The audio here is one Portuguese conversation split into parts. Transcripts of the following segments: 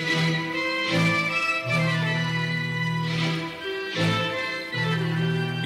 Thank you.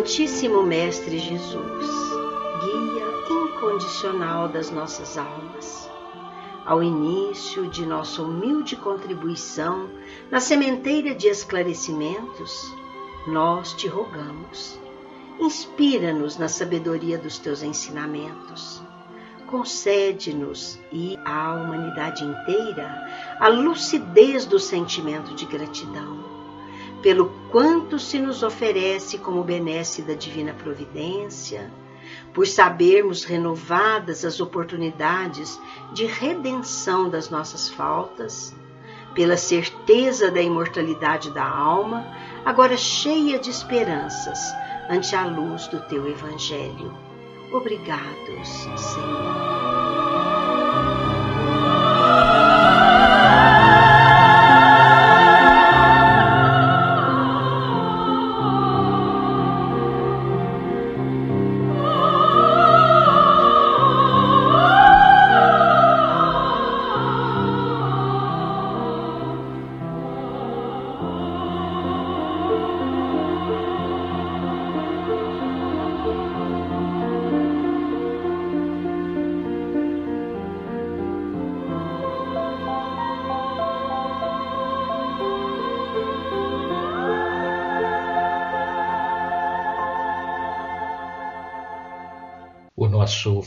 Amantíssimo Mestre Jesus, guia incondicional das nossas almas, ao início de nossa humilde contribuição na sementeira de esclarecimentos, nós te rogamos, inspira-nos na sabedoria dos teus ensinamentos. Concede-nos e à humanidade inteira a lucidez do sentimento de gratidão pelo quanto se nos oferece como benesse da divina providência, por sabermos renovadas as oportunidades de redenção das nossas faltas, pela certeza da imortalidade da alma, agora cheia de esperanças ante a luz do teu Evangelho. Obrigados, Senhor.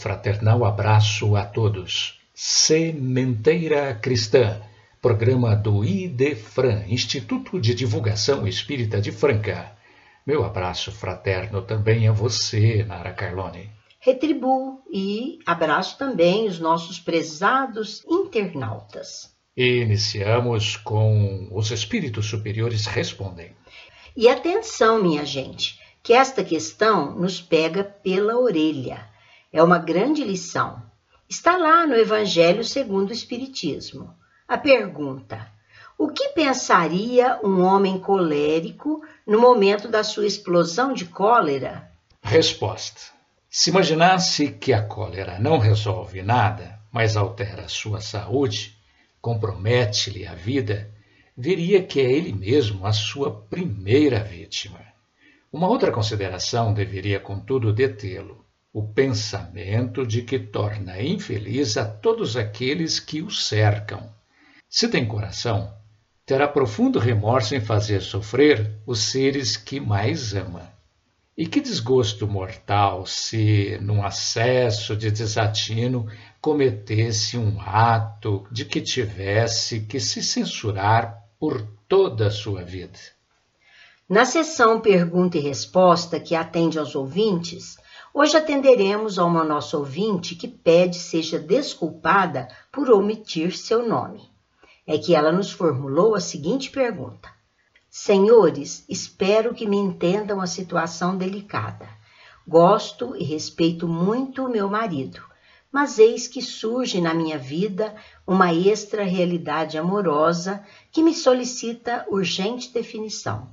Fraternal abraço a todos. Sementeira Cristã, programa do IDEFRAN, Instituto de Divulgação Espírita de Franca. Meu abraço fraterno também a você, Nara Carlone. Retribuo e abraço também os nossos prezados internautas. Iniciamos com Os Espíritos Superiores Respondem. E atenção, minha gente, que esta questão nos pega pela orelha é uma grande lição. Está lá no Evangelho segundo o Espiritismo. A pergunta: o que pensaria um homem colérico no momento da sua explosão de cólera? Resposta: se imaginasse que a cólera não resolve nada, mas altera sua saúde, compromete-lhe a vida, veria que é ele mesmo a sua primeira vítima. Uma outra consideração deveria, contudo, detê-lo o pensamento de que torna infeliz a todos aqueles que o cercam. Se tem coração, terá profundo remorso em fazer sofrer os seres que mais ama. E que desgosto mortal se, num acesso de desatino, cometesse um ato de que tivesse que se censurar por toda a sua vida. Na sessão Pergunta e Resposta, que atende aos ouvintes, Hoje atenderemos a uma nossa ouvinte que pede seja desculpada por omitir seu nome. É que ela nos formulou a seguinte pergunta: Senhores, espero que me entendam a situação delicada. Gosto e respeito muito o meu marido, mas eis que surge na minha vida uma extra-realidade amorosa que me solicita urgente definição.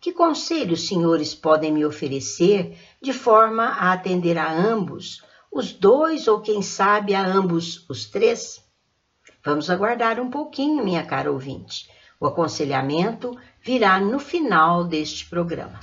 Que conselhos os senhores podem me oferecer de forma a atender a ambos, os dois ou quem sabe a ambos os três? Vamos aguardar um pouquinho, minha cara ouvinte. O aconselhamento virá no final deste programa.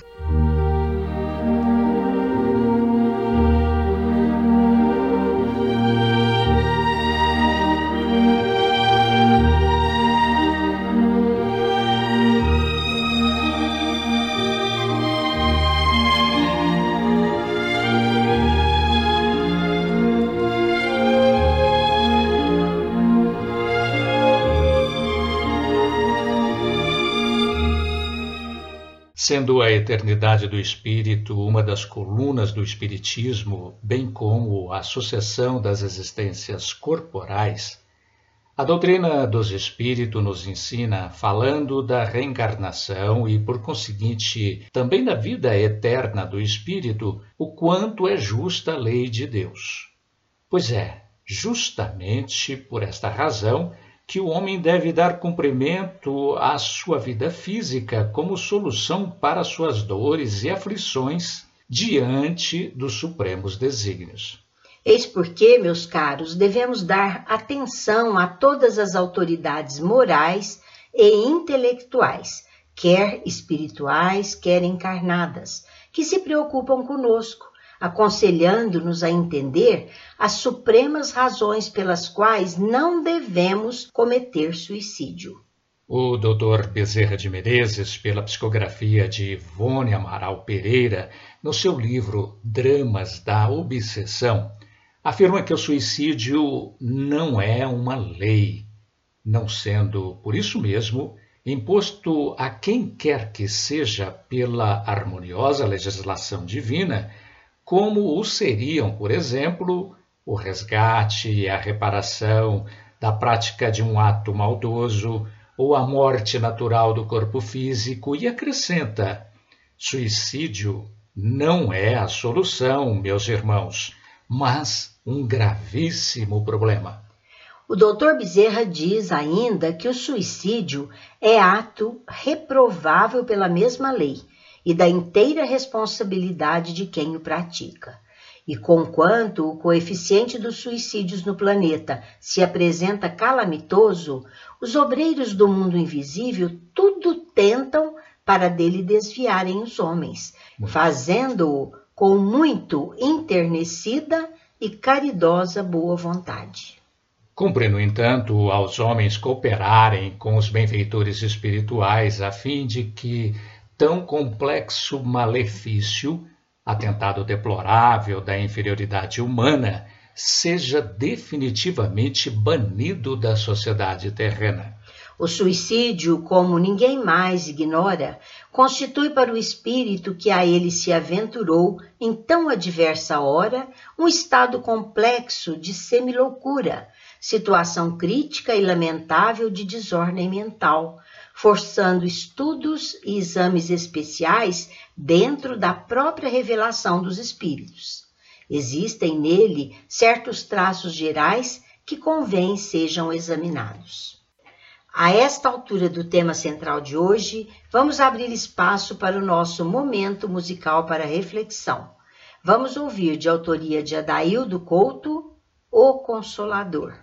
Sendo a eternidade do espírito uma das colunas do espiritismo, bem como a sucessão das existências corporais, a doutrina dos espíritos nos ensina, falando da reencarnação e, por conseguinte, também da vida eterna do espírito, o quanto é justa a lei de Deus. Pois é, justamente por esta razão que o homem deve dar cumprimento à sua vida física como solução para suas dores e aflições diante dos supremos desígnios. Eis porque, meus caros, devemos dar atenção a todas as autoridades morais e intelectuais, quer espirituais, quer encarnadas, que se preocupam conosco, aconselhando-nos a entender as supremas razões pelas quais não devemos cometer suicídio. O Dr. Bezerra de Menezes, pela psicografia de Ivone Amaral Pereira, no seu livro Dramas da Obsessão, afirma que o suicídio não é uma lei, não sendo, por isso mesmo, imposto a quem quer que seja pela harmoniosa legislação divina como o seriam, por exemplo, o resgate e a reparação da prática de um ato maldoso ou a morte natural do corpo físico e acrescenta: suicídio não é a solução, meus irmãos, mas um gravíssimo problema. O doutor Bezerra diz ainda que o suicídio é ato reprovável pela mesma lei e da inteira responsabilidade de quem o pratica. E conquanto o coeficiente dos suicídios no planeta se apresenta calamitoso, os obreiros do mundo invisível tudo tentam para dele desviarem os homens, fazendo-o com muito internecida e caridosa boa vontade. Cumpre, no entanto, aos homens cooperarem com os benfeitores espirituais a fim de que tão complexo malefício, atentado deplorável da inferioridade humana, seja definitivamente banido da sociedade terrena. O suicídio, como ninguém mais ignora, constitui para o espírito que a ele se aventurou em tão adversa hora um estado complexo de semiloucura, situação crítica e lamentável de desordem mental, forçando estudos e exames especiais dentro da própria revelação dos espíritos. Existem nele certos traços gerais que convém sejam examinados. A esta altura do tema central de hoje, vamos abrir espaço para o nosso momento musical para reflexão. Vamos ouvir de autoria de Adaildo Couto, O Consolador.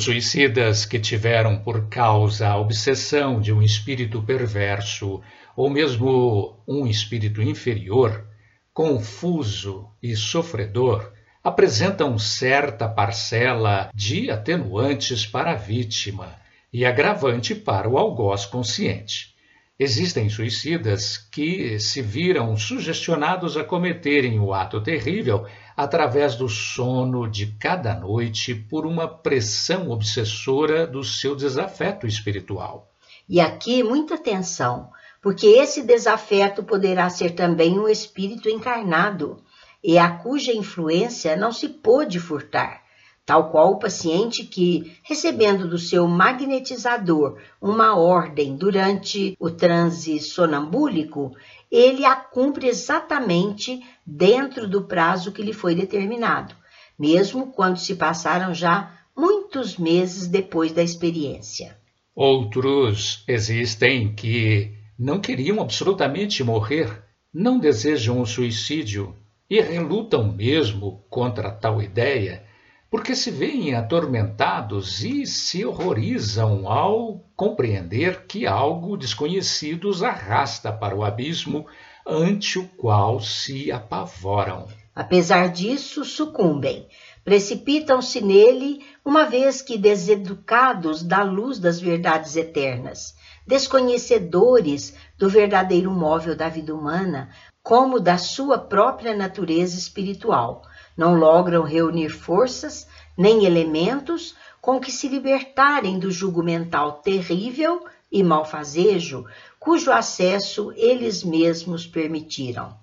Os suicidas que tiveram por causa a obsessão de um espírito perverso ou mesmo um espírito inferior, confuso e sofredor, apresentam certa parcela de atenuantes para a vítima e agravante para o algoz consciente. Existem suicidas que se viram sugestionados a cometerem o ato terrível através do sono de cada noite por uma pressão obsessora do seu desafeto espiritual. E aqui muita atenção, porque esse desafeto poderá ser também um espírito encarnado, e a cuja influência não se pôde furtar, tal qual o paciente que, recebendo do seu magnetizador uma ordem durante o transe sonambúlico, ele a cumpre exatamente dentro do prazo que lhe foi determinado, mesmo quando se passaram já muitos meses depois da experiência. Outros existem que não queriam absolutamente morrer, não desejam o suicídio e relutam mesmo contra tal ideia, porque se veem atormentados e se horrorizam ao compreender que algo desconhecido os arrasta para o abismo ante o qual se apavoram. Apesar disso, sucumbem, precipitam-se nele, uma vez que deseducados da luz das verdades eternas, desconhecedores do verdadeiro móvel da vida humana, como da sua própria natureza espiritual, não logram reunir forças nem elementos com que se libertarem do jugo mental terrível e malfazejo cujo acesso eles mesmos permitiram.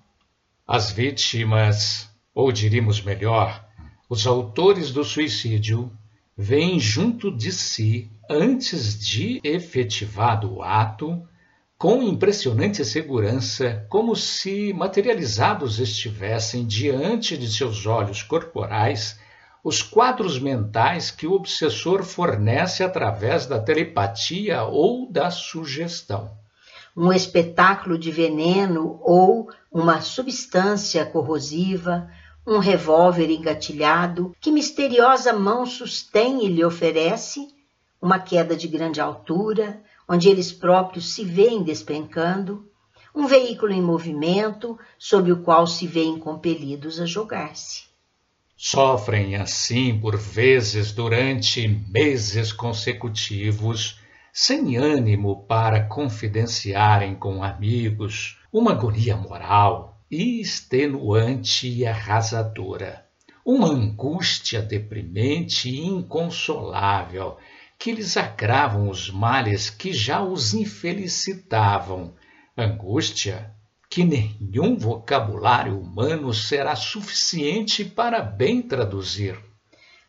As vítimas, ou diríamos melhor, os autores do suicídio, vêm junto de si, antes de efetivado o ato, com impressionante segurança, como se materializados estivessem diante de seus olhos corporais, os quadros mentais que o obsessor fornece através da telepatia ou da sugestão. Um espetáculo de veneno ou uma substância corrosiva, um revólver engatilhado que misteriosa mão sustém e lhe oferece, uma queda de grande altura, onde eles próprios se veem despencando, um veículo em movimento sobre o qual se veem compelidos a jogar-se. Sofrem assim por vezes durante meses consecutivos, sem ânimo para confidenciarem com amigos, uma agonia moral extenuante e arrasadora, uma angústia deprimente e inconsolável que lhes agravam os males que já os infelicitavam, angústia que nenhum vocabulário humano será suficiente para bem traduzir.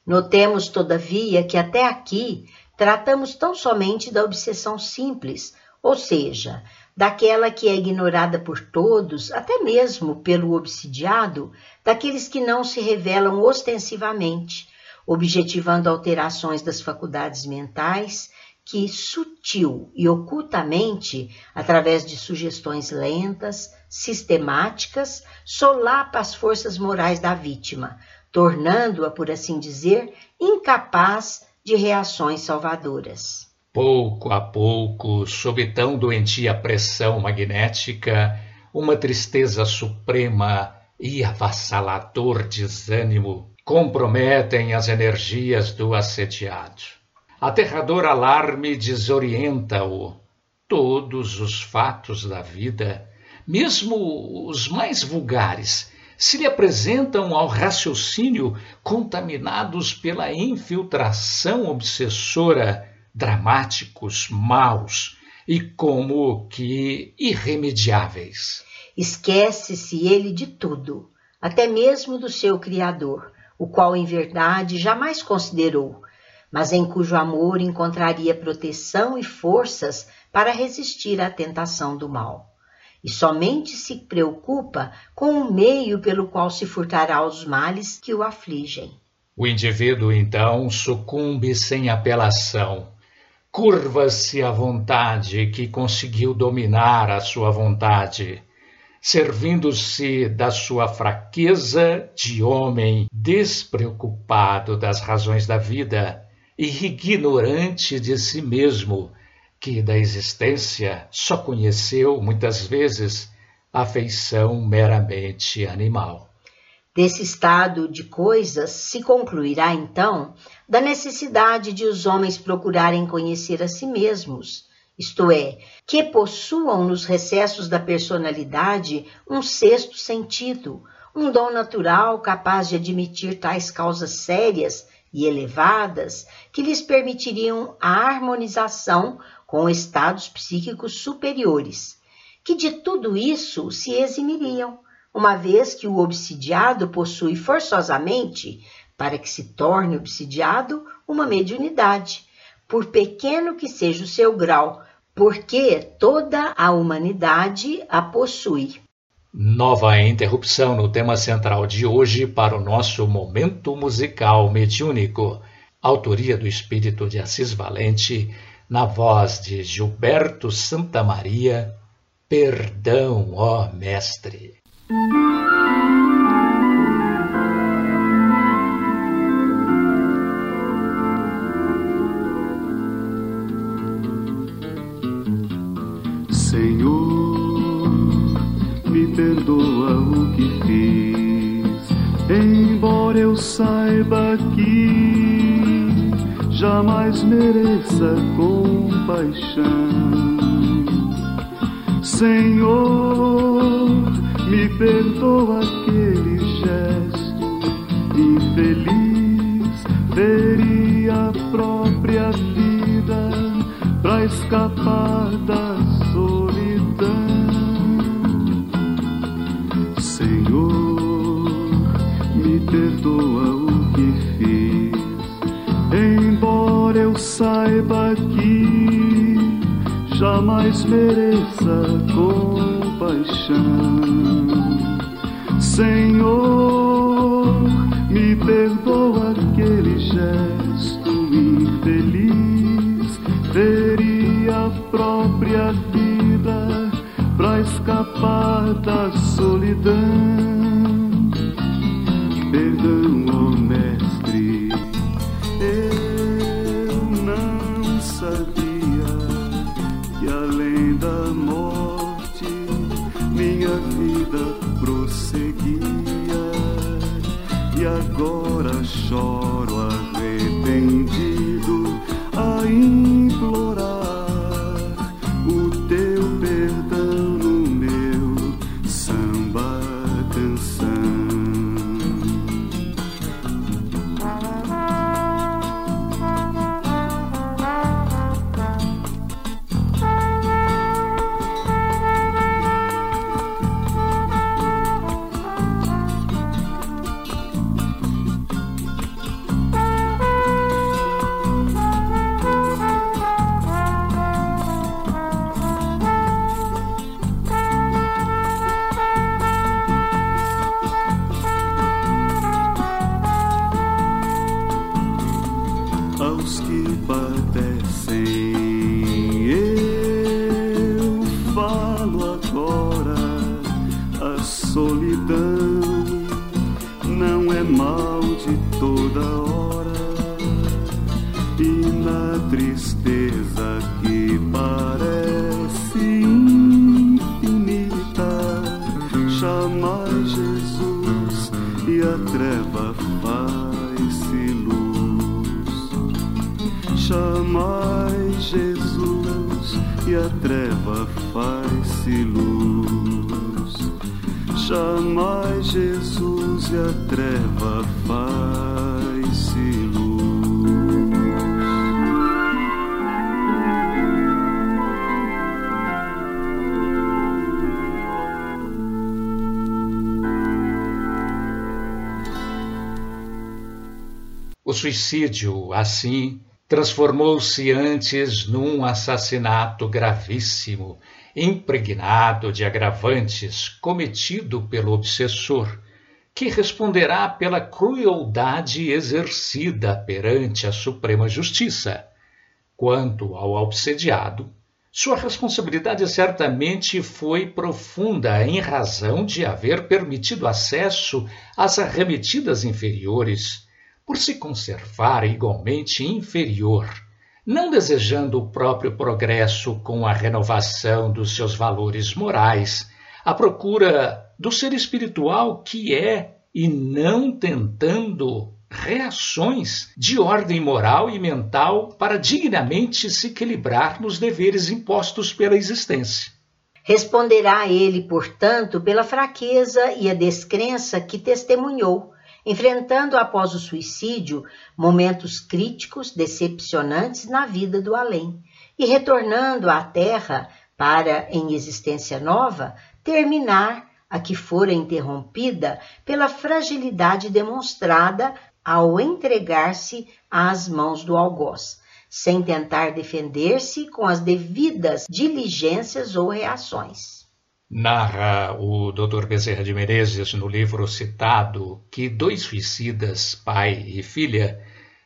Notemos, todavia, que até aqui tratamos tão somente da obsessão simples, ou seja, daquela que é ignorada por todos, até mesmo pelo obsidiado, daqueles que não se revelam ostensivamente, objetivando alterações das faculdades mentais que sutil e ocultamente, através de sugestões lentas, sistemáticas, solapa as forças morais da vítima, tornando-a, por assim dizer, incapaz de reações salvadoras. Pouco a pouco, sob tão doentia pressão magnética, uma tristeza suprema e avassalador desânimo comprometem as energias do assediado. Aterrador alarme desorienta-o. Todos os fatos da vida, mesmo os mais vulgares, se lhe apresentam ao raciocínio contaminados pela infiltração obsessora, dramáticos, maus e como que irremediáveis. Esquece-se ele de tudo, até mesmo do seu Criador, o qual em verdade jamais considerou, mas em cujo amor encontraria proteção e forças para resistir à tentação do mal. E somente se preocupa com o meio pelo qual se furtará aos males que o afligem. O indivíduo então sucumbe sem apelação, curva-se à vontade que conseguiu dominar a sua vontade, servindo-se da sua fraqueza de homem despreocupado das razões da vida e ignorante de si mesmo, que da existência só conheceu, muitas vezes, a feição meramente animal. Desse estado de coisas se concluirá, então, da necessidade de os homens procurarem conhecer a si mesmos, isto é, que possuam nos recessos da personalidade um sexto sentido, um dom natural capaz de admitir tais causas sérias e elevadas que lhes permitiriam a harmonização com estados psíquicos superiores, que de tudo isso se eximiriam, uma vez que o obsidiado possui forçosamente, para que se torne obsidiado, uma mediunidade, por pequeno que seja o seu grau, porque toda a humanidade a possui. Nova interrupção no tema central de hoje para o nosso momento musical mediúnico. Autoria do Espírito de Assis Valente, na voz de Gilberto Santa Maria. Perdão, ó Mestre. Perdoa o que fiz, embora eu saiba que jamais mereça compaixão. Senhor, me perdoa aquele gesto infeliz, veria para escapar da perdoa o que fiz, embora eu saiba que jamais mereça compaixão. Senhor, me perdoa gesto infeliz teria a própria vida pra escapar da solidão. da hora e na tristeza que parece infinita, chamais Jesus e a treva faz-se luz. Chamai Jesus e a treva faz-se luz. Chamai Jesus e a treva faz suicídio, assim, transformou-se antes num assassinato gravíssimo, impregnado de agravantes, cometido pelo obsessor, que responderá pela crueldade exercida perante a Suprema Justiça. Quanto ao obsediado, sua responsabilidade certamente foi profunda em razão de haver permitido acesso às arremetidas inferiores por se conservar igualmente inferior, não desejando o próprio progresso com a renovação dos seus valores morais, à procura do ser espiritual que é e não tentando reações de ordem moral e mental para dignamente se equilibrar nos deveres impostos pela existência. Responderá ele, portanto, pela fraqueza e a descrença que testemunhou, enfrentando após o suicídio momentos críticos, decepcionantes na vida do além, e retornando à Terra para, em existência nova, terminar a que fora interrompida pela fragilidade demonstrada ao entregar-se às mãos do algoz, sem tentar defender-se com as devidas diligências ou reações. Narra o Dr. Bezerra de Menezes no livro citado que dois suicidas, pai e filha,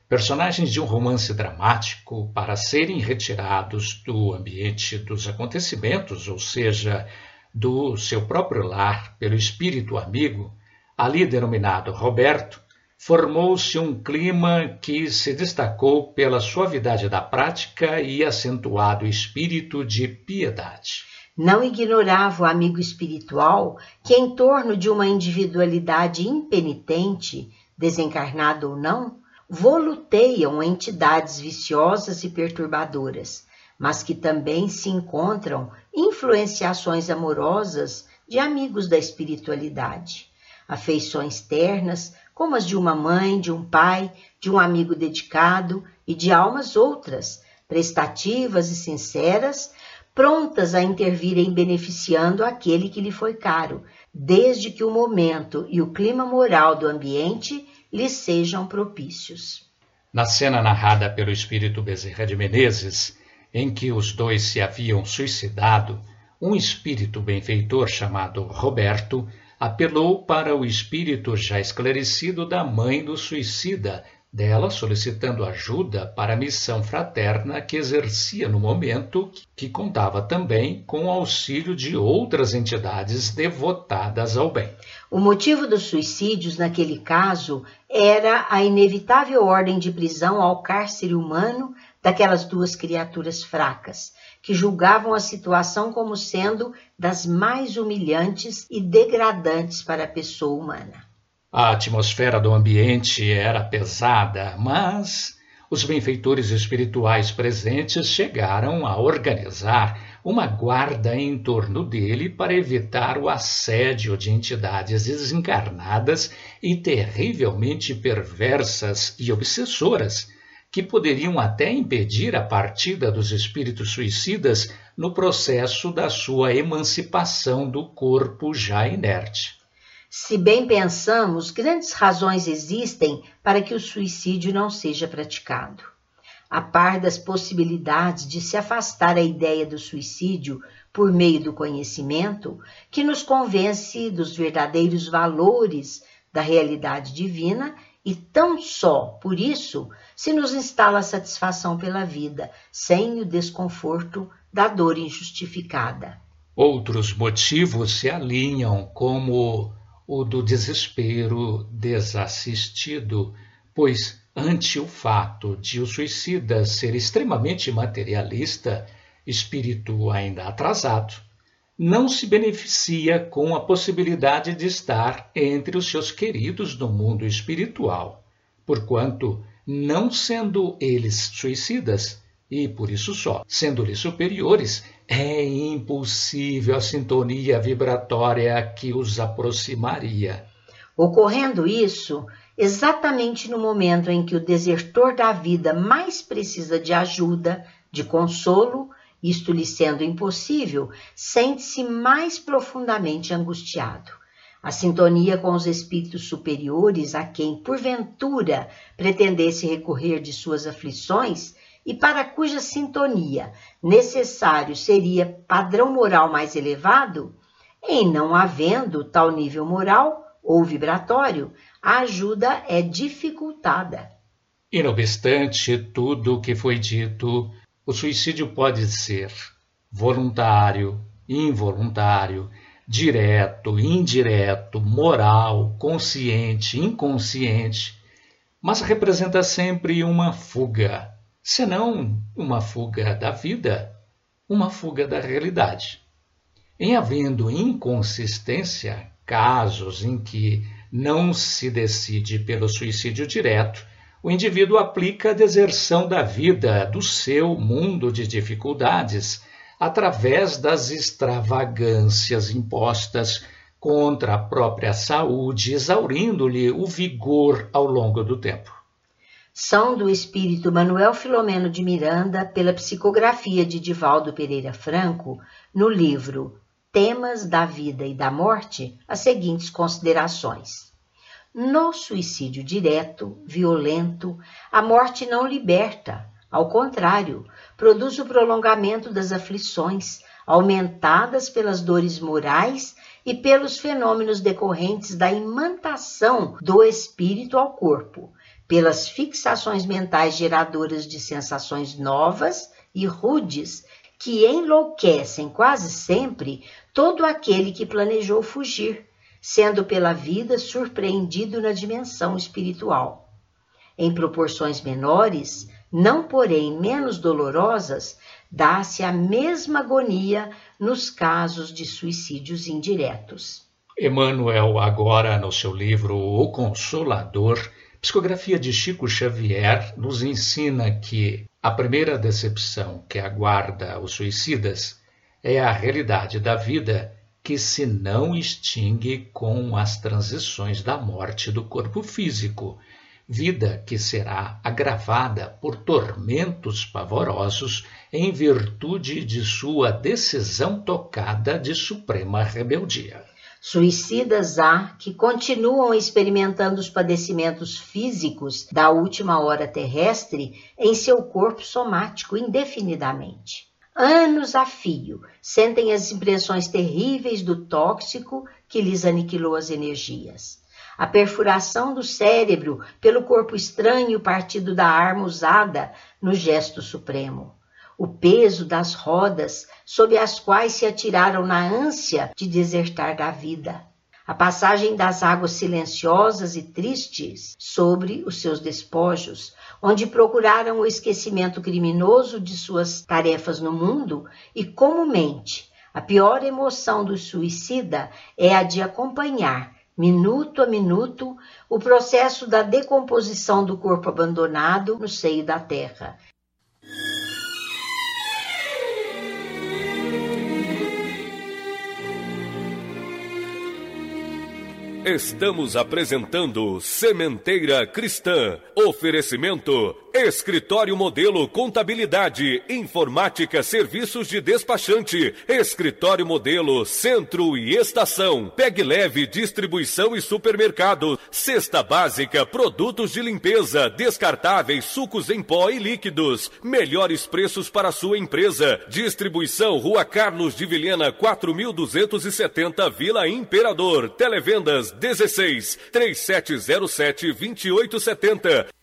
personagens de um romance dramático, para serem retirados do ambiente dos acontecimentos, ou seja, do seu próprio lar, pelo espírito amigo, ali denominado Roberto, formou-se um clima que se destacou pela suavidade da prática e acentuado espírito de piedade. Não ignorava o amigo espiritual que, em torno de uma individualidade impenitente, desencarnada ou não, voluteiam entidades viciosas e perturbadoras, mas que também se encontram influenciações amorosas de amigos da espiritualidade, afeições ternas, como as de uma mãe, de um pai, de um amigo dedicado e de almas outras, prestativas e sinceras, prontas a intervirem beneficiando aquele que lhe foi caro, desde que o momento e o clima moral do ambiente lhe sejam propícios. Na cena narrada pelo espírito Bezerra de Menezes, em que os dois se haviam suicidado, um espírito benfeitor chamado Roberto apelou para o espírito já esclarecido da mãe do suicida, dela solicitando ajuda para a missão fraterna que exercia no momento, que contava também com o auxílio de outras entidades devotadas ao bem. O motivo dos suicídios naquele caso era a inevitável ordem de prisão ao cárcere humano daquelas duas criaturas fracas, que julgavam a situação como sendo das mais humilhantes e degradantes para a pessoa humana. A atmosfera do ambiente era pesada, mas os benfeitores espirituais presentes chegaram a organizar uma guarda em torno dele para evitar o assédio de entidades desencarnadas e terrivelmente perversas e obsessoras, que poderiam até impedir a partida dos espíritos suicidas no processo da sua emancipação do corpo já inerte. Se bem pensamos, grandes razões existem para que o suicídio não seja praticado. A par das possibilidades de se afastar a ideia do suicídio por meio do conhecimento, que nos convence dos verdadeiros valores da realidade divina, e tão só por isso se nos instala a satisfação pela vida, sem o desconforto da dor injustificada. Outros motivos se alinham, como o do desespero desassistido, pois, ante o fato de o suicida ser extremamente materialista, espírito ainda atrasado, não se beneficia com a possibilidade de estar entre os seus queridos no mundo espiritual, porquanto, não sendo eles suicidas, e por isso só, sendo-lhes superiores, é impossível a sintonia vibratória que os aproximaria. Ocorrendo isso, exatamente no momento em que o desertor da vida mais precisa de ajuda, de consolo, isto lhe sendo impossível, sente-se mais profundamente angustiado. A sintonia com os espíritos superiores a quem, porventura, pretendesse recorrer de suas aflições e para cuja sintonia necessário seria padrão moral mais elevado, em não havendo tal nível moral ou vibratório, a ajuda é dificultada. E não obstante tudo o que foi dito, o suicídio pode ser voluntário, involuntário, direto, indireto, moral, consciente, inconsciente, mas representa sempre uma fuga senão uma fuga da vida, uma fuga da realidade. Em havendo inconsistência, casos em que não se decide pelo suicídio direto, o indivíduo aplica a deserção da vida do seu mundo de dificuldades através das extravagâncias impostas contra a própria saúde, exaurindo-lhe o vigor ao longo do tempo são do espírito Manuel Filomeno de Miranda pela psicografia de Divaldo Pereira Franco no livro Temas da Vida e da Morte as seguintes considerações. No suicídio direto, violento, a morte não liberta, ao contrário, produz o prolongamento das aflições, aumentadas pelas dores morais e pelos fenômenos decorrentes da imantação do espírito ao corpo, pelas fixações mentais geradoras de sensações novas e rudes que enlouquecem quase sempre todo aquele que planejou fugir, sendo pela vida surpreendido na dimensão espiritual. Em proporções menores, não porém menos dolorosas, dá-se a mesma agonia nos casos de suicídios indiretos. Emmanuel, agora no seu livro O Consolador, Psicografia de Chico Xavier nos ensina que a primeira decepção que aguarda os suicidas é a realidade da vida que se não extingue com as transições da morte do corpo físico, vida que será agravada por tormentos pavorosos em virtude de sua decisão tocada de suprema rebeldia. Suicidas há que continuam experimentando os padecimentos físicos da última hora terrestre em seu corpo somático indefinidamente. Anos a fio, sentem as impressões terríveis do tóxico que lhes aniquilou as energias. a perfuração do cérebro pelo corpo estranho partido da arma usada no gesto supremo, o peso das rodas sob as quais se atiraram na ânsia de desertar da vida, a passagem das águas silenciosas e tristes sobre os seus despojos, onde procuraram o esquecimento criminoso de suas tarefas no mundo e, comumente, a pior emoção do suicida é a de acompanhar, minuto a minuto, o processo da decomposição do corpo abandonado no seio da terra, Estamos apresentando Sementeira Cristã. Oferecimento Escritório Modelo Contabilidade, Informática, Serviços de Despachante, Escritório Modelo Centro e Estação, Peg Leve Distribuição e Supermercado, Cesta Básica, Produtos de Limpeza, Descartáveis, Sucos em Pó e Líquidos, melhores preços para sua empresa, Distribuição Rua Carlos de Vilhena 4270 Vila Imperador, Televendas 16 3707 2870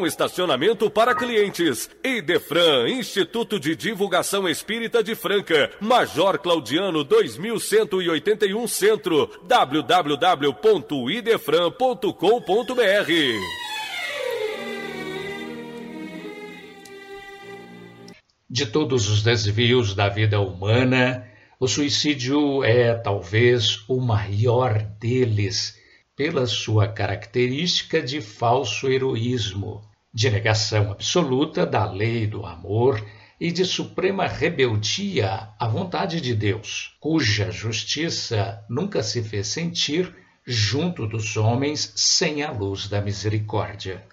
com estacionamento para clientes. Idefran, Instituto de Divulgação Espírita de Franca, Major Claudiano 2181 Centro, www.idefran.com.br. De todos os desvios da vida humana, o suicídio é talvez o maior deles, pela sua característica de falso heroísmo de negação absoluta da lei do amor e de suprema rebeldia à vontade de Deus, cuja justiça nunca se fez sentir junto dos homens sem a luz da misericórdia.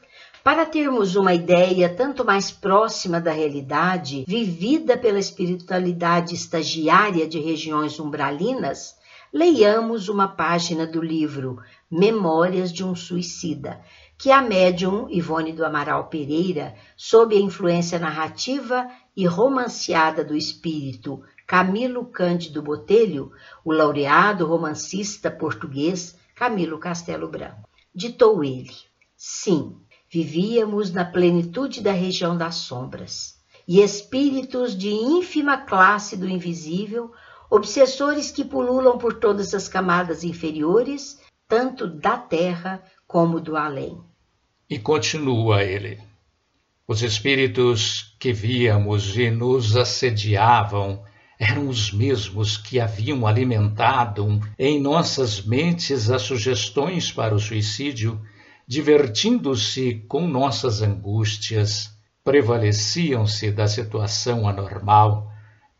Para termos uma ideia tanto mais próxima da realidade vivida pela espiritualidade estagiária de regiões umbralinas, leiamos uma página do livro Memórias de um Suicida, que a médium Ivone do Amaral Pereira, sob a influência narrativa e romanceada do espírito Camilo Cândido Botelho, o laureado romancista português Camilo Castelo Branco. Ditou ele: Sim, vivíamos na plenitude da região das sombras, e espíritos de ínfima classe do invisível, obsessores que pululam por todas as camadas inferiores, tanto da terra como do além. E continua ele. Os espíritos que víamos e nos assediavam eram os mesmos que haviam alimentado em nossas mentes as sugestões para o suicídio, divertindo-se com nossas angústias, prevaleciam-se da situação anormal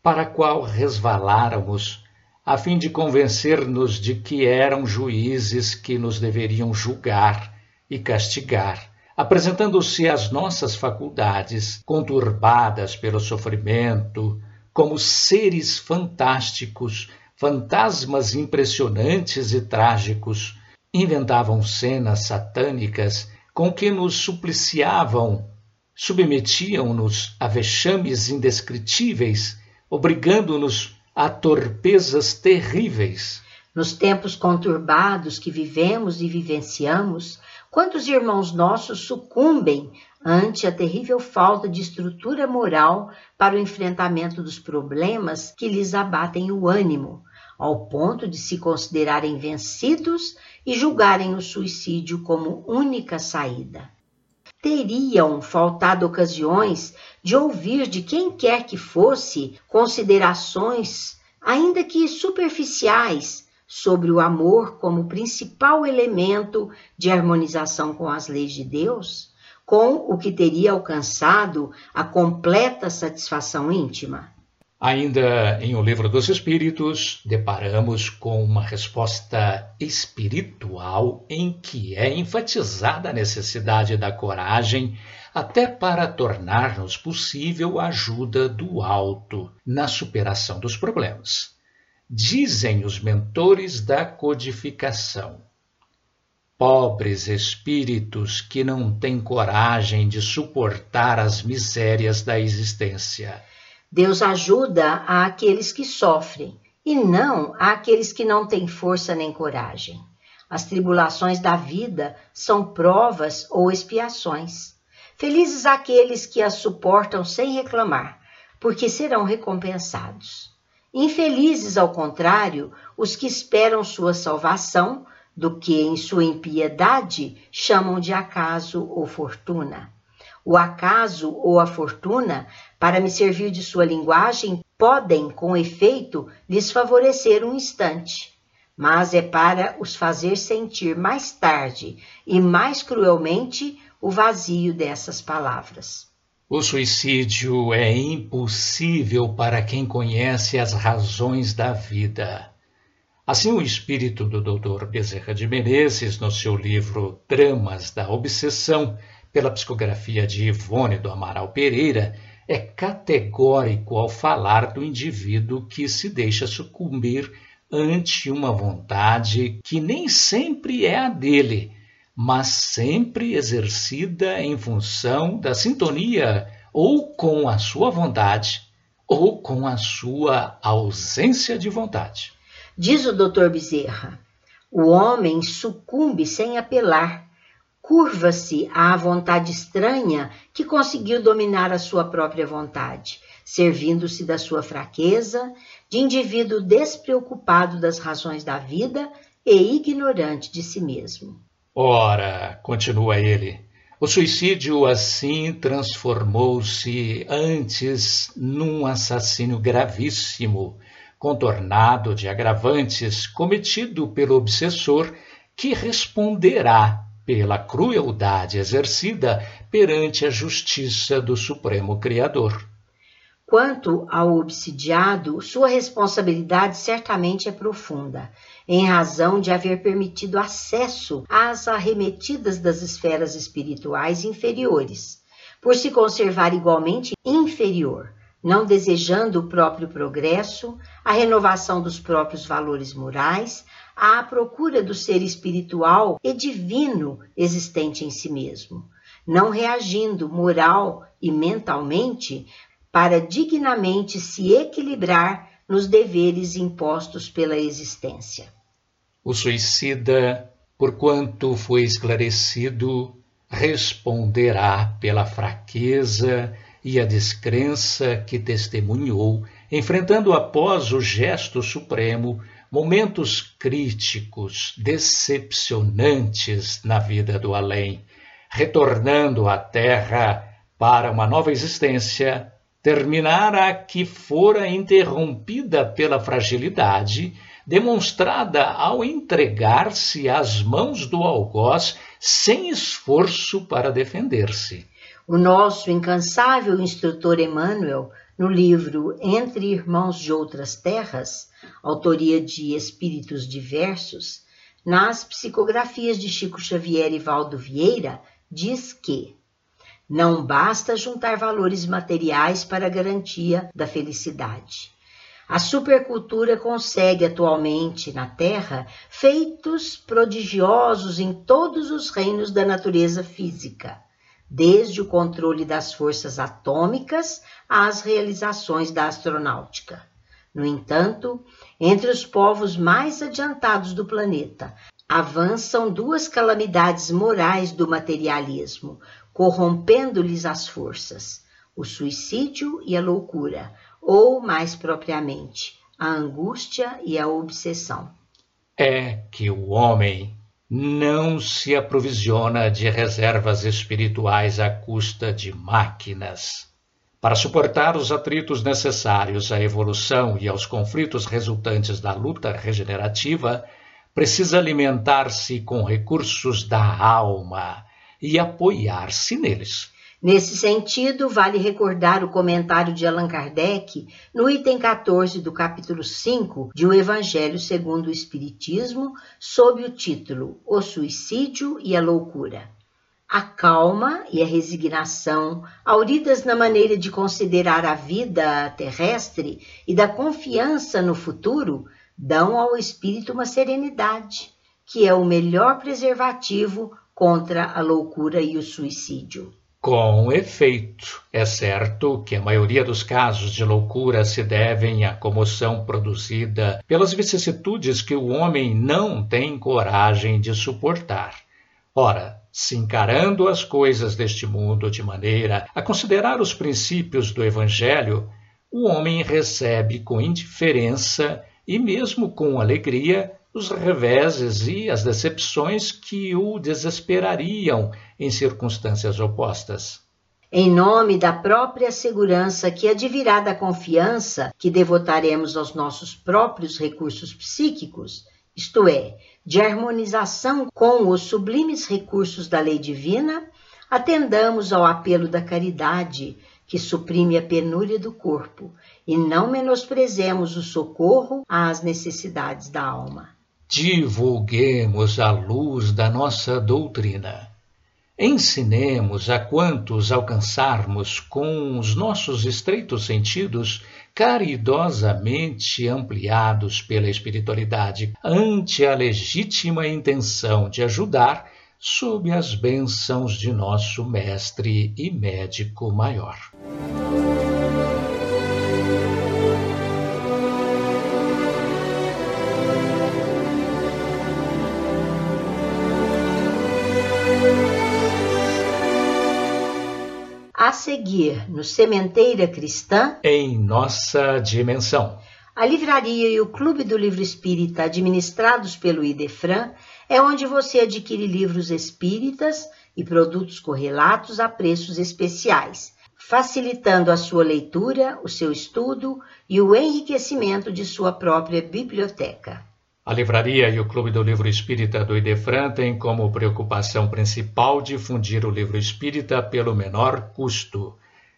para a qual resvaláramos, a fim de convencer-nos de que eram juízes que nos deveriam julgar e castigar, apresentando-se às nossas faculdades, conturbadas pelo sofrimento, como seres fantásticos, fantasmas impressionantes e trágicos, inventavam cenas satânicas com que nos supliciavam, submetiam-nos a vexames indescritíveis, obrigando-nos a torpezas terríveis. Nos tempos conturbados que vivemos e vivenciamos, Quantos irmãos nossos sucumbem ante a terrível falta de estrutura moral para o enfrentamento dos problemas que lhes abatem o ânimo, ao ponto de se considerarem vencidos e julgarem o suicídio como única saída? Teriam faltado ocasiões de ouvir de quem quer que fosse considerações, ainda que superficiais, sobre o amor como principal elemento de harmonização com as leis de Deus, com o que teria alcançado a completa satisfação íntima? Ainda em O Livro dos Espíritos, deparamos com uma resposta espiritual em que é enfatizada a necessidade da coragem até para tornar-nos possível a ajuda do alto na superação dos problemas. Dizem os mentores da codificação. Pobres espíritos que não têm coragem de suportar as misérias da existência Deus ajuda aqueles que sofrem e não aqueles que não têm força nem coragem. As tribulações da vida são provas ou expiações. Felizes aqueles que as suportam sem reclamar, porque serão recompensados. Infelizes, ao contrário, os que esperam sua salvação, do que em sua impiedade chamam de acaso ou fortuna. O acaso ou a fortuna para me servir de sua linguagem, podem, com efeito, lhes favorecer um instante, mas é para os fazer sentir mais tarde e mais cruelmente o vazio dessas palavras. O suicídio é impossível para quem conhece as razões da vida. Assim, o espírito do Dr. Bezerra de Menezes, no seu livro Dramas da Obsessão, pela psicografia de Ivone do Amaral Pereira, é categórico ao falar do indivíduo que se deixa sucumbir ante uma vontade que nem sempre é a dele, mas sempre exercida em função da sintonia ou com a sua vontade ou com a sua ausência de vontade. Diz o Dr. Bezerra: o homem sucumbe sem apelar curva-se à vontade estranha que conseguiu dominar a sua própria vontade, servindo-se da sua fraqueza, de indivíduo despreocupado das razões da vida e ignorante de si mesmo. Ora, continua ele, o suicídio assim transformou-se antes num assassínio gravíssimo, contornado de agravantes cometido pelo obsessor que responderá pela crueldade exercida perante a justiça do Supremo Criador. Quanto ao obsidiado, sua responsabilidade certamente é profunda, em razão de haver permitido acesso às arremetidas das esferas espirituais inferiores, por se conservar igualmente inferior, não desejando o próprio progresso, a renovação dos próprios valores morais, à procura do ser espiritual e divino existente em si mesmo, não reagindo moral e mentalmente para dignamente se equilibrar nos deveres impostos pela existência. O suicida, porquanto foi esclarecido, responderá pela fraqueza e a descrença que testemunhou, enfrentando após o gesto supremo momentos críticos, decepcionantes na vida do além, retornando à Terra para uma nova existência, terminar a que fora interrompida pela fragilidade demonstrada ao entregar-se às mãos do algoz sem esforço para defender-se. O nosso incansável instrutor Emmanuel, no livro Entre Irmãos de Outras Terras, autoria de Espíritos Diversos, nas psicografias de Chico Xavier e Valdo Vieira, diz que não basta juntar valores materiais para a garantia da felicidade. A supercultura consegue atualmente na Terra feitos prodigiosos em todos os reinos da natureza física, desde o controle das forças atômicas às realizações da astronáutica. No entanto, entre os povos mais adiantados do planeta, avançam duas calamidades morais do materialismo, corrompendo-lhes as forças: o suicídio e a loucura, ou, mais propriamente, a angústia e a obsessão. É que o homem não se aprovisiona de reservas espirituais à custa de máquinas Para suportar os atritos necessários à evolução e aos conflitos resultantes da luta regenerativa, precisa alimentar-se com recursos da alma e apoiar-se neles. Nesse sentido, vale recordar o comentário de Allan Kardec no item 14 do capítulo 5 de O Evangelho segundo o Espiritismo, sob o título O Suicídio e a Loucura. A calma e a resignação, auridas na maneira de considerar a vida terrestre e da confiança no futuro, dão ao espírito uma serenidade, que é o melhor preservativo contra a loucura e o suicídio. Com efeito, é certo que a maioria dos casos de loucura se devem à comoção produzida pelas vicissitudes que o homem não tem coragem de suportar. Ora, se encarando as coisas deste mundo de maneira a considerar os princípios do Evangelho, o homem recebe com indiferença e mesmo com alegria os reveses e as decepções que o desesperariam em circunstâncias opostas. Em nome da própria segurança que advirá da confiança que devotaremos aos nossos próprios recursos psíquicos, isto é, de harmonização com os sublimes recursos da lei divina, atendamos ao apelo da caridade, que suprime a penúria do corpo, e não menosprezemos o socorro às necessidades da alma. Divulguemos a luz da nossa doutrina. Ensinemos a quantos alcançarmos com os nossos estreitos sentidos caridosamente ampliados pela espiritualidade, ante a legítima intenção de ajudar, sob as bênçãos de nosso Mestre e Médico Maior. Seguir, no Sementeira Cristã, em nossa dimensão. A livraria e o Clube do Livro Espírita, administrados pelo Idefran, é onde você adquire livros espíritas e produtos correlatos a preços especiais, facilitando a sua leitura, o seu estudo e o enriquecimento de sua própria biblioteca. A livraria e o Clube do Livro Espírita do Idefran têm como preocupação principal difundir o livro espírita pelo menor custo,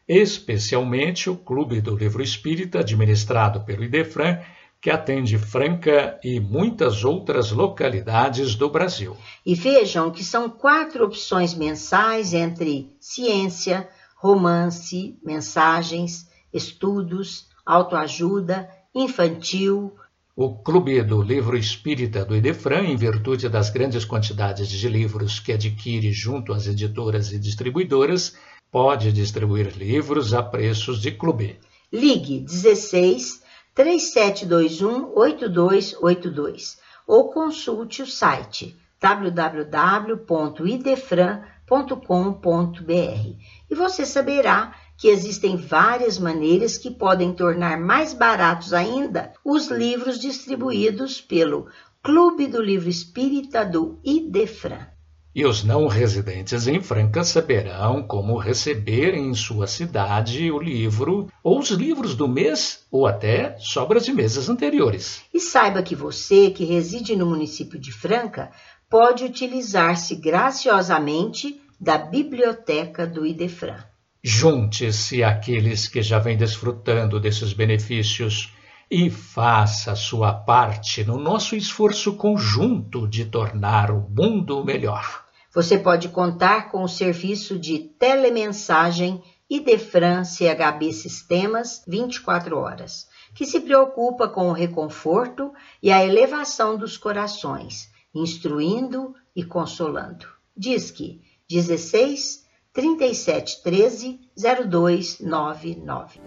especialmente o Clube do Livro Espírita, administrado pelo Idefran, que atende Franca e muitas outras localidades do Brasil. E vejam que são quatro opções mensais entre ciência, romance, mensagens, estudos, autoajuda, infantil, o Clube do Livro Espírita do Idefran, em virtude das grandes quantidades de livros que adquire junto às editoras e distribuidoras, pode distribuir livros a preços de clube. Ligue 16 3721 8282 ou consulte o site www.idefran.com.br e você saberá que existem várias maneiras que podem tornar mais baratos ainda os livros distribuídos pelo Clube do Livro Espírita do Idefran. E os não residentes em Franca saberão como receber em sua cidade o livro, ou os livros do mês, ou até sobras de meses anteriores. E saiba que você, que reside no município de Franca, pode utilizar-se graciosamente da biblioteca do Idefran. Junte-se àqueles que já vêm desfrutando desses benefícios e faça sua parte no nosso esforço conjunto de tornar o mundo melhor. Você pode contar com o serviço de telemensagem Idefran CHB Sistemas 24 horas, que se preocupa com o reconforto e a elevação dos corações, instruindo e consolando. Disque 16 3713 0299.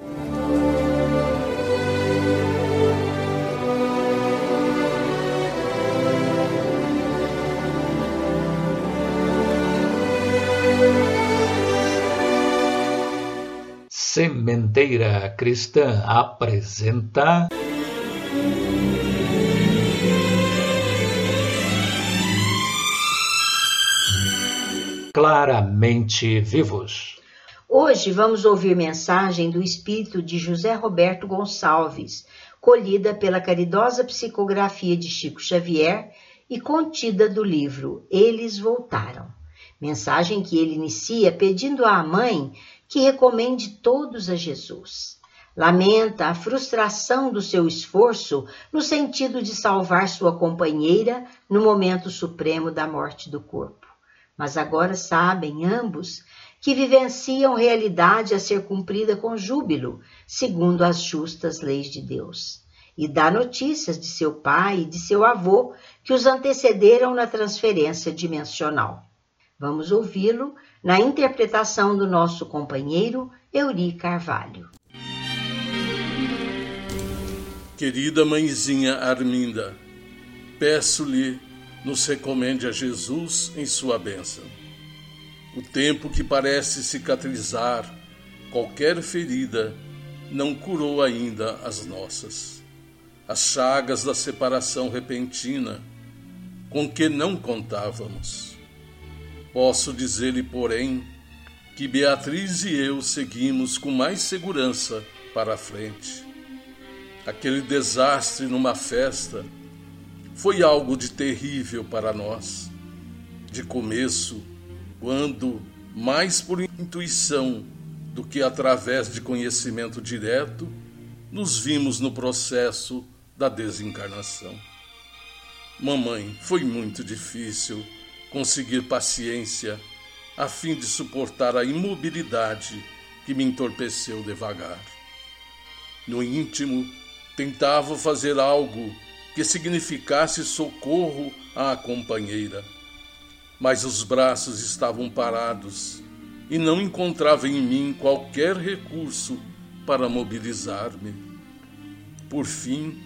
Sementeira Cristã apresenta. Claramente vivos. Hoje vamos ouvir mensagem do espírito de José Roberto Gonçalves, colhida pela caridosa psicografia de Chico Xavier e contida do livro Eles Voltaram. Mensagem que ele inicia pedindo à mãe que recomende todos a Jesus. Lamenta a frustração do seu esforço no sentido de salvar sua companheira no momento supremo da morte do corpo. Mas agora sabem ambos que vivenciam realidade a ser cumprida com júbilo, segundo as justas leis de Deus. E dá notícias de seu pai e de seu avô que os antecederam na transferência dimensional. Vamos ouvi-lo na interpretação do nosso companheiro Euri Carvalho. Querida mãezinha Arminda, peço-lhe nos recomende a Jesus em sua bênção. O tempo que parece cicatrizar qualquer ferida não curou ainda as nossas. As chagas da separação repentina com que não contávamos. Posso dizer-lhe, porém, que Beatriz e eu seguimos com mais segurança para a frente aquele desastre numa festa foi algo de terrível para nós. De começo, quando, mais por intuição do que através de conhecimento direto, nos vimos no processo da desencarnação. Mamãe, foi muito difícil conseguir paciência a fim de suportar a imobilidade que me entorpeceu devagar. No íntimo, Tentava fazer algo que significasse socorro à companheira, mas os braços estavam parados e não encontrava em mim qualquer recurso para mobilizar-me. Por fim,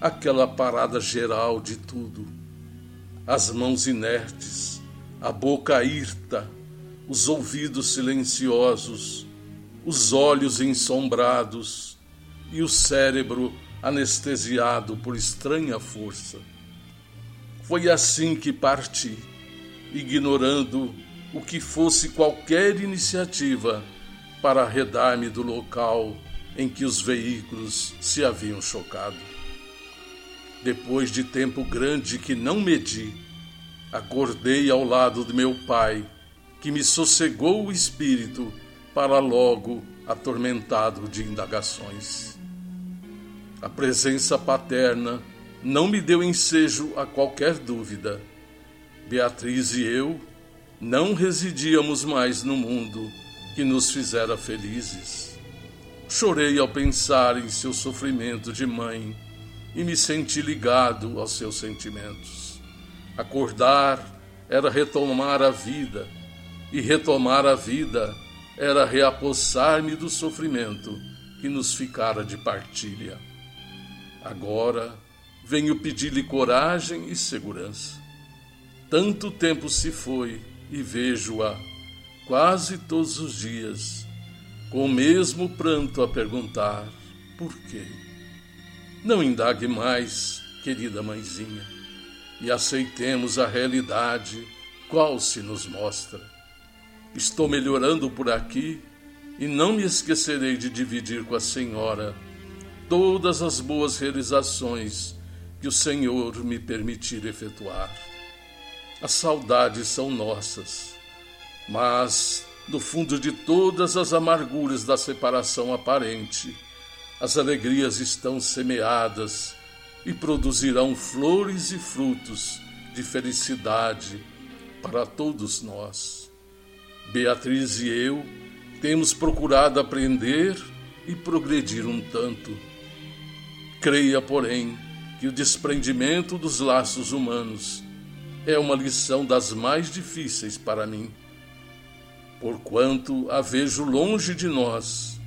aquela parada geral de tudo. As mãos inertes, a boca hirta, os ouvidos silenciosos, os olhos ensombrados, e o cérebro anestesiado por estranha força. Foi assim que parti, ignorando o que fosse qualquer iniciativa para arredar-me do local em que os veículos se haviam chocado. Depois de tempo grande que não medi, acordei ao lado de meu pai, que me sossegou o espírito para logo atormentado de indagações. A presença paterna não me deu ensejo a qualquer dúvida. Beatriz e eu não residíamos mais no mundo que nos fizera felizes. Chorei ao pensar em seu sofrimento de mãe e me senti ligado aos seus sentimentos. Acordar era retomar a vida, e retomar a vida era reapossar-me do sofrimento que nos ficara de partilha. Agora venho pedir-lhe coragem e segurança. Tanto tempo se foi e vejo-a quase todos os dias, com o mesmo pranto a perguntar: por quê? Não indague mais, querida mãezinha, e aceitemos a realidade qual se nos mostra. Estou melhorando por aqui e não me esquecerei de dividir com a senhora todas as boas realizações que o Senhor me permitir efetuar. As saudades são nossas, mas no fundo de todas as amarguras da separação aparente, as alegrias estão semeadas e produzirão flores e frutos de felicidade para todos nós. Beatriz e eu temos procurado aprender e progredir um tanto Creia, porém, que o desprendimento dos laços humanos é uma lição das mais difíceis para mim. Porquanto a vejo longe de nós,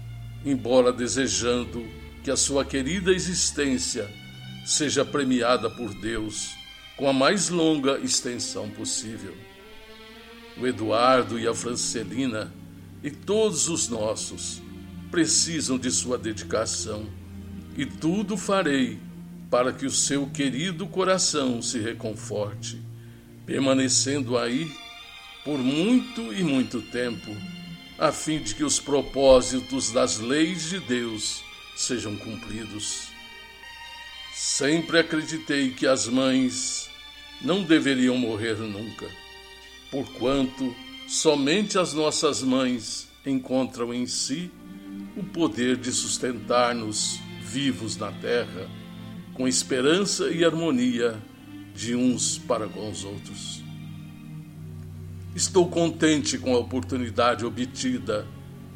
embora desejando que a sua querida existência seja premiada por Deus com a mais longa extensão possível. O Eduardo e a Francelina e todos os nossos precisam de sua dedicação e tudo farei para que o seu querido coração se reconforte, permanecendo aí por muito e muito tempo, a fim de que os propósitos das leis de Deus sejam cumpridos. Sempre acreditei que as mães não deveriam morrer nunca, porquanto somente as nossas mães encontram em si o poder de sustentar-nos vivos na terra, com esperança e harmonia de uns para com os outros. Estou contente com a oportunidade obtida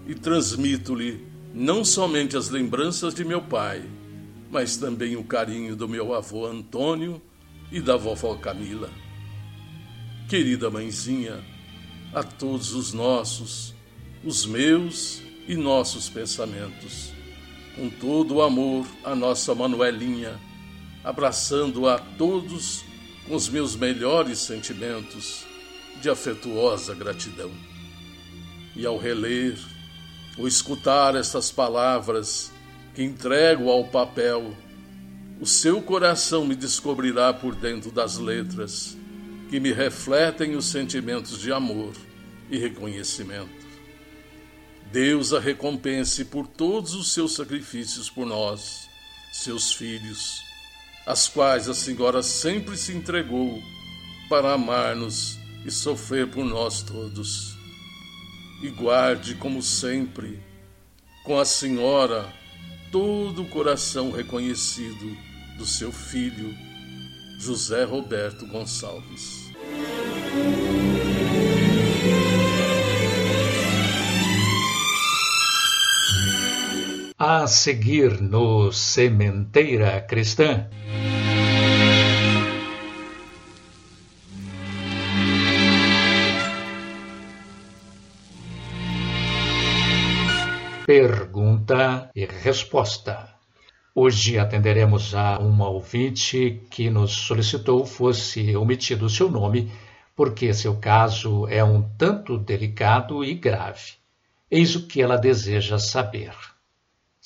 e transmito-lhe não somente as lembranças de meu pai, mas também o carinho do meu avô Antônio e da vovó Camila. Querida mãezinha, a todos os nossos, os meus e nossos pensamentos, com todo o amor a nossa Manuelinha, abraçando a todos com os meus melhores sentimentos de afetuosa gratidão. E ao reler ou escutar estas palavras que entrego ao papel, o seu coração me descobrirá por dentro das letras que me refletem os sentimentos de amor e reconhecimento. Deus a recompense por todos os seus sacrifícios por nós, seus filhos, as quais a Senhora sempre se entregou para amar-nos e sofrer por nós todos. E guarde, como sempre, com a Senhora todo o coração reconhecido do seu filho, José Roberto Gonçalves. A seguir no Sementeira Cristã. Pergunta e resposta. Hoje atenderemos a uma ouvinte que nos solicitou fosse omitido o seu nome, porque seu caso é um tanto delicado e grave. Eis o que ela deseja saber.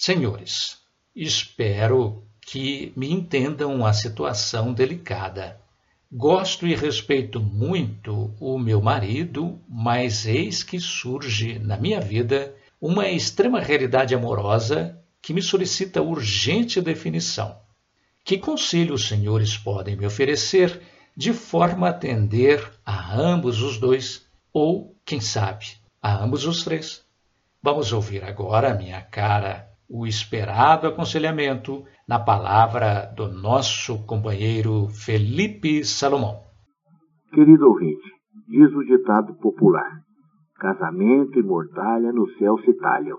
Senhores, espero que me entendam a situação delicada. Gosto e respeito muito o meu marido, mas eis que surge na minha vida uma extrema realidade amorosa que me solicita urgente definição. Que conselho os senhores podem me oferecer de forma a atender a ambos os dois, ou, quem sabe, a ambos os três? Vamos ouvir agora, minha cara, o esperado aconselhamento na palavra do nosso companheiro Felipe Salomão. Querido ouvinte, diz o ditado popular: Casamento e mortalha no céu se talham.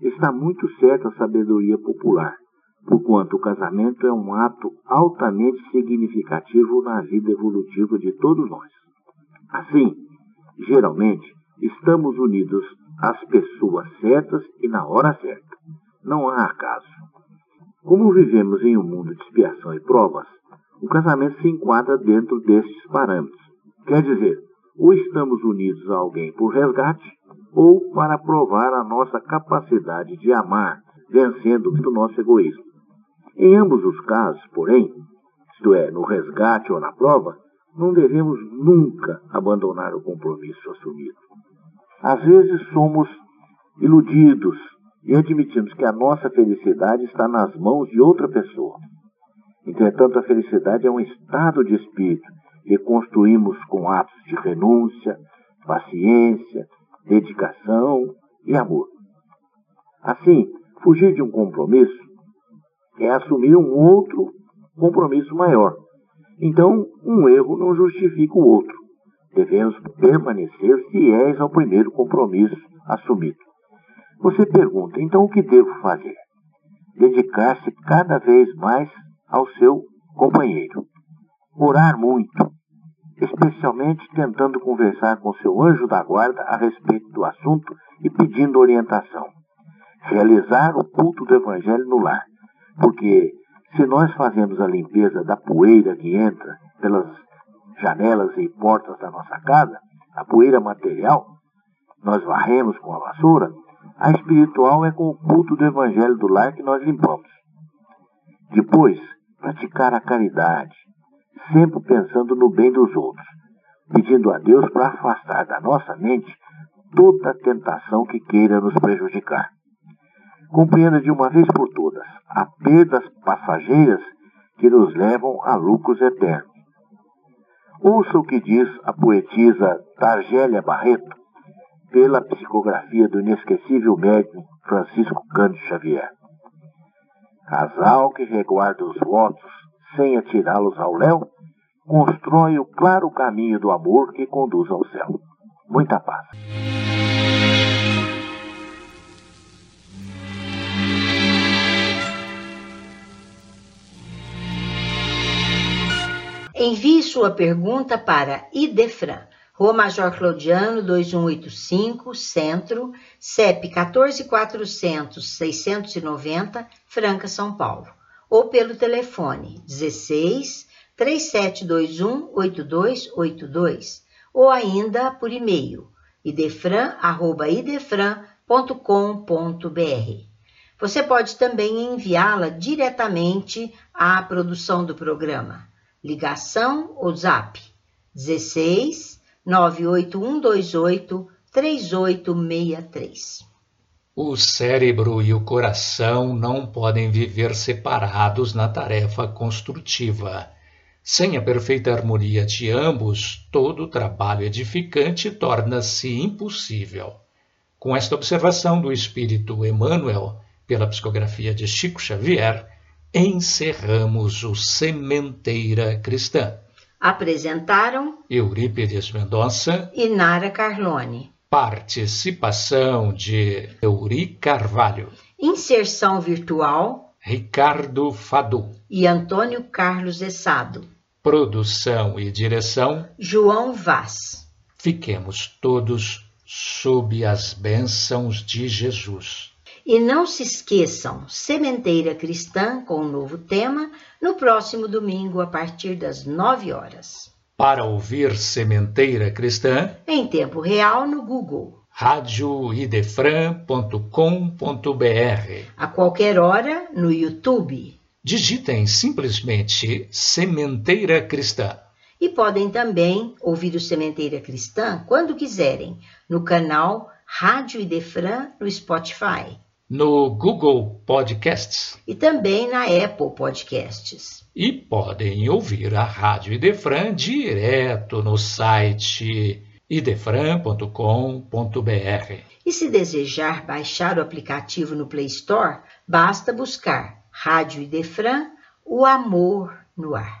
Está muito certa a sabedoria popular, porquanto o casamento é um ato altamente significativo na vida evolutiva de todos nós. Assim, geralmente, estamos unidos às pessoas certas e na hora certa. Não há acaso. Como vivemos em um mundo de expiação e provas, o casamento se enquadra dentro destes parâmetros. Quer dizer, ou estamos unidos a alguém por resgate, ou para provar a nossa capacidade de amar, vencendo o nosso egoísmo. Em ambos os casos, porém, isto é, no resgate ou na prova, não devemos nunca abandonar o compromisso assumido. Às vezes somos iludidos e admitimos que a nossa felicidade está nas mãos de outra pessoa. Entretanto, a felicidade é um estado de espírito reconstruímos com atos de renúncia, paciência, dedicação e amor. Assim, fugir de um compromisso é assumir um outro compromisso maior. Então, um erro não justifica o outro. Devemos permanecer fiéis ao primeiro compromisso assumido. Você pergunta, então o que devo fazer? Dedicar-se cada vez mais ao seu companheiro. Orar muito, especialmente tentando conversar com seu anjo da guarda a respeito do assunto e pedindo orientação. Realizar o culto do Evangelho no lar, porque se nós fazemos a limpeza da poeira que entra pelas janelas e portas da nossa casa, a poeira material, nós varremos com a vassoura, a espiritual é com o culto do Evangelho do lar que nós limpamos. Depois, praticar a caridade, sempre pensando no bem dos outros, pedindo a Deus para afastar da nossa mente toda tentação que queira nos prejudicar. Compreenda de uma vez por todas há perdas passageiras que nos levam a lucros eternos. Ouça o que diz a poetisa Targélia Barreto pela psicografia do inesquecível médium Francisco Cândido Xavier. Casal que reguarda os votos sem atirá-los ao léu, constrói o claro caminho do amor que conduz ao céu. Muita paz. Envie sua pergunta para Idefran, Rua Major Claudiano 2185, Centro, CEP 14400-690, Franca, São Paulo. Ou pelo telefone 16 3721 8282 ou ainda por e-mail idefran@idefran.com.br. Você pode também enviá-la diretamente à produção do programa. Ligação ou Zap 16 98128 3863. O cérebro e o coração não podem viver separados na tarefa construtiva. Sem a perfeita harmonia de ambos, todo trabalho edificante torna-se impossível. Com esta observação do espírito Emmanuel, pela psicografia de Chico Xavier, encerramos o Sementeira Cristã. Apresentaram Eurípides Mendonça e Nara Carlone. Participação de Euri Carvalho. Inserção virtual Ricardo Fadu. e Antônio Carlos Essado. Produção e direção João Vaz. Fiquemos todos sob as bênçãos de Jesus. E não se esqueçam, Sementeira Cristã com um novo tema, no próximo domingo a partir das 9 horas. Para ouvir Sementeira Cristã, Em tempo real no Google. radioidefran.com.br. A qualquer hora no YouTube. Digitem simplesmente Sementeira Cristã. E podem também ouvir o Sementeira Cristã quando quiserem, no canal Rádio Idefran no Spotify no Google Podcasts e também na Apple Podcasts. e podem ouvir a Rádio Idefran direto no site idefran.com.br. E se desejar baixar o aplicativo no Play Store, basta buscar Rádio Idefran, o amor no ar.